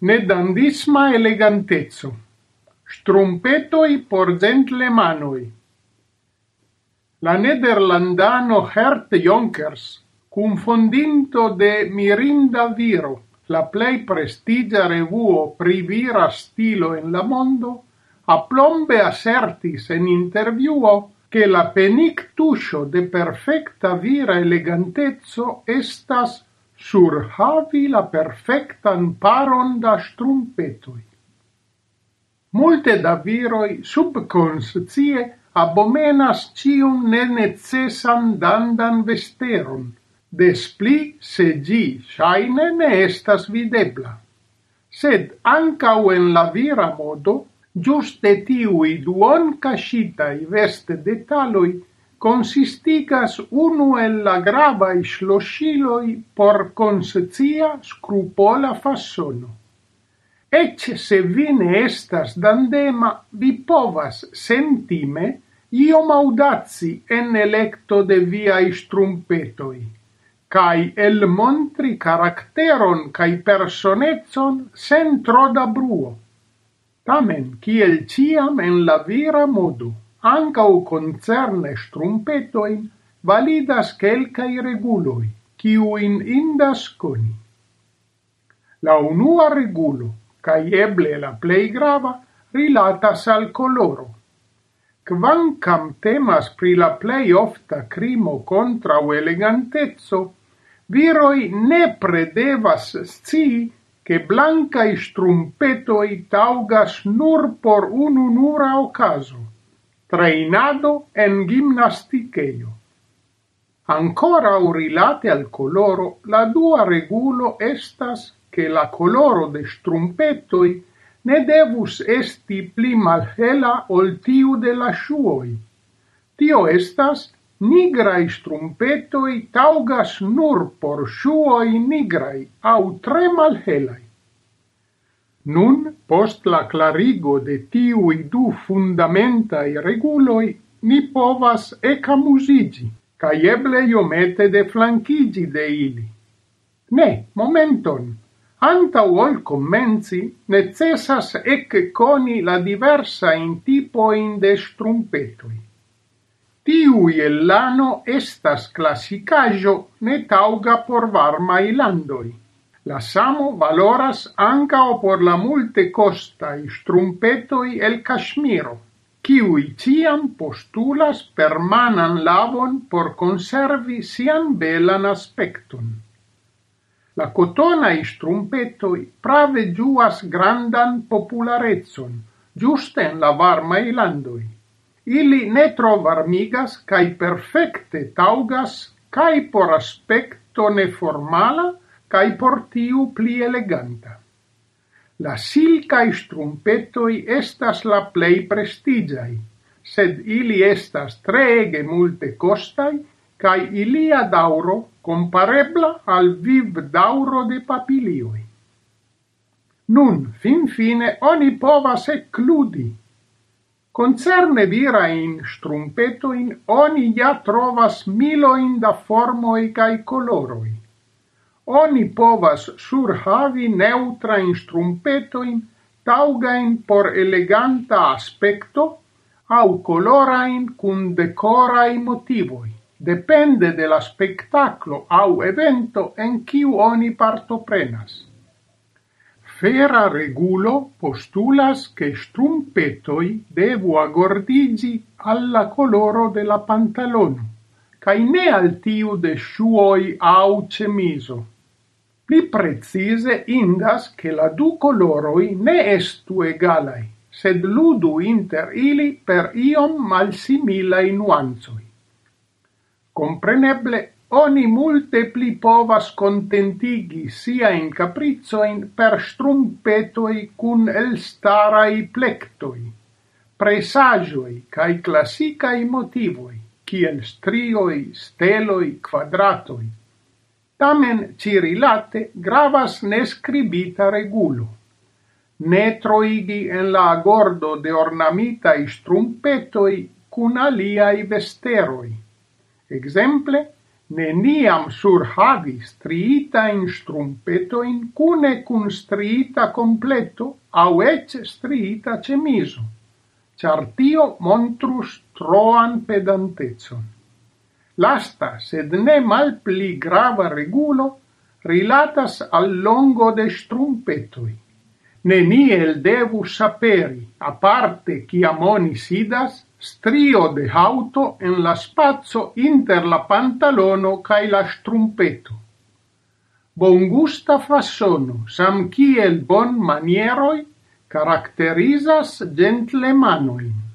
Ne dandisma eleganteco. Strumpetoi por gentlemanoi. La nederlandano Hert Jonkers, cum fondinto de Mirinda Viro, la plei prestigia revuo pri vira stilo en la mondo, a plombe assertis en interviuo che la penictuscio de perfecta vira elegantezzo estas surhavi la perfectan paron da strumpetoi. Multe da viroi subconscie abomenas cium nenecessan dandan vesteron, despli se gi shaine ne estas videbla. Sed ancau en la vira modo, giuste tiui duon cascitai veste detaloi consistigas unu el la gravaj ŝloŝiloj por konscia, skrupola fasono. Eĉ se vi ne estas dandema, vi povas sentime iom maudazzi en electo de viaj cae el montri caracteron cae personetson sen tro da bruo. Tamen, kiel ciam en la vira modu. Ancau concerne strumpetoin validas quelcae reguloi, ciuin indas coni. La unua regulo, cae eble la plei grava, rilatas al coloro. Quancam temas pri la plei ofta crimo contra o elegantezzo, viroi ne predevas sci che blancae strumpetoi taugas nur por ununura ocaso trainado en gimnasticheio. Ancora urilate al coloro, la dua regulo estas che la coloro de strumpettoi ne devus esti pli malhela ol tiu de la shuoi. Tio estas nigrai strumpetoi taugas nur por shuoi nigrai au tre malhelai. Nun, post la clarigo de tiui du fundamentai reguloi, ni povas ecamusigi, ca eble iomete de flanchigi de ili. Ne, momenton! anta ol commenzi, necessas ec coni la diversa in tipoin de strumpetui tiui el lano estas classicajo ne tauga por varmai landoi. La samo valoras o por la multekostaj strumpetoi el Kaŝmiro, kiuj ciam postulas permanan lavon por conservi sian belan aspecton. La cotona i strumpetoi prave giuas grandan popularezzon, giuste en la varma landoi. Ili ne tro varmigas cae perfecte taugas cae por aspecto neformala, cae por tiu pli eleganta. La silcae strumpetoi estas la plei prestigiai, sed ili estas treege multe costai, cae ilia dauro comparebla al viv dauro de papilioi. Nun, fin fine, oni povas ecludi. Concerne virain strumpetoin, oni ja trovas miloin da formoi cae coloroi oni povas surhavi in tauga taugain por eleganta aspecto au colorain cun decorai motivoi, depende de la spectaclo au evento en kiu oni partoprenas. Fera regulo postulas che strumpetoi devu agordigi alla coloro de la pantalono, cae ne al tiu de shuoi au cemiso. Pli precise indas che la du coloroi ne estu egalai, sed ludu inter ili per iom malsimilai nuanzoi. Compreneble, oni multe pli povas contentigi sia in capriccioin per strumpetoi cun elstarai plectoi, presagioi cae classicai motivoi, kiel strioi, steloi, quadratoi, Tamen cirilate gravas nescribita regulo. Ne troigi en la agordo de ornamitai strumpetoi cun aliai vesteroi. Exemple, neniam surhavi striita in strumpeto in cune cun striita completo au ec striita cemiso, char tio montrus troan pedantezon. Lasta, sed ne malpli grava regulo, rilatas al longo de strumpetoi. Neniel devu saperi, a parte chi oni sidas, strio de auto en la spazio inter la pantalono cae la strumpeto. Bon gusta fassono, sam kiel bon manieroi, caracterizas gentlemanuin.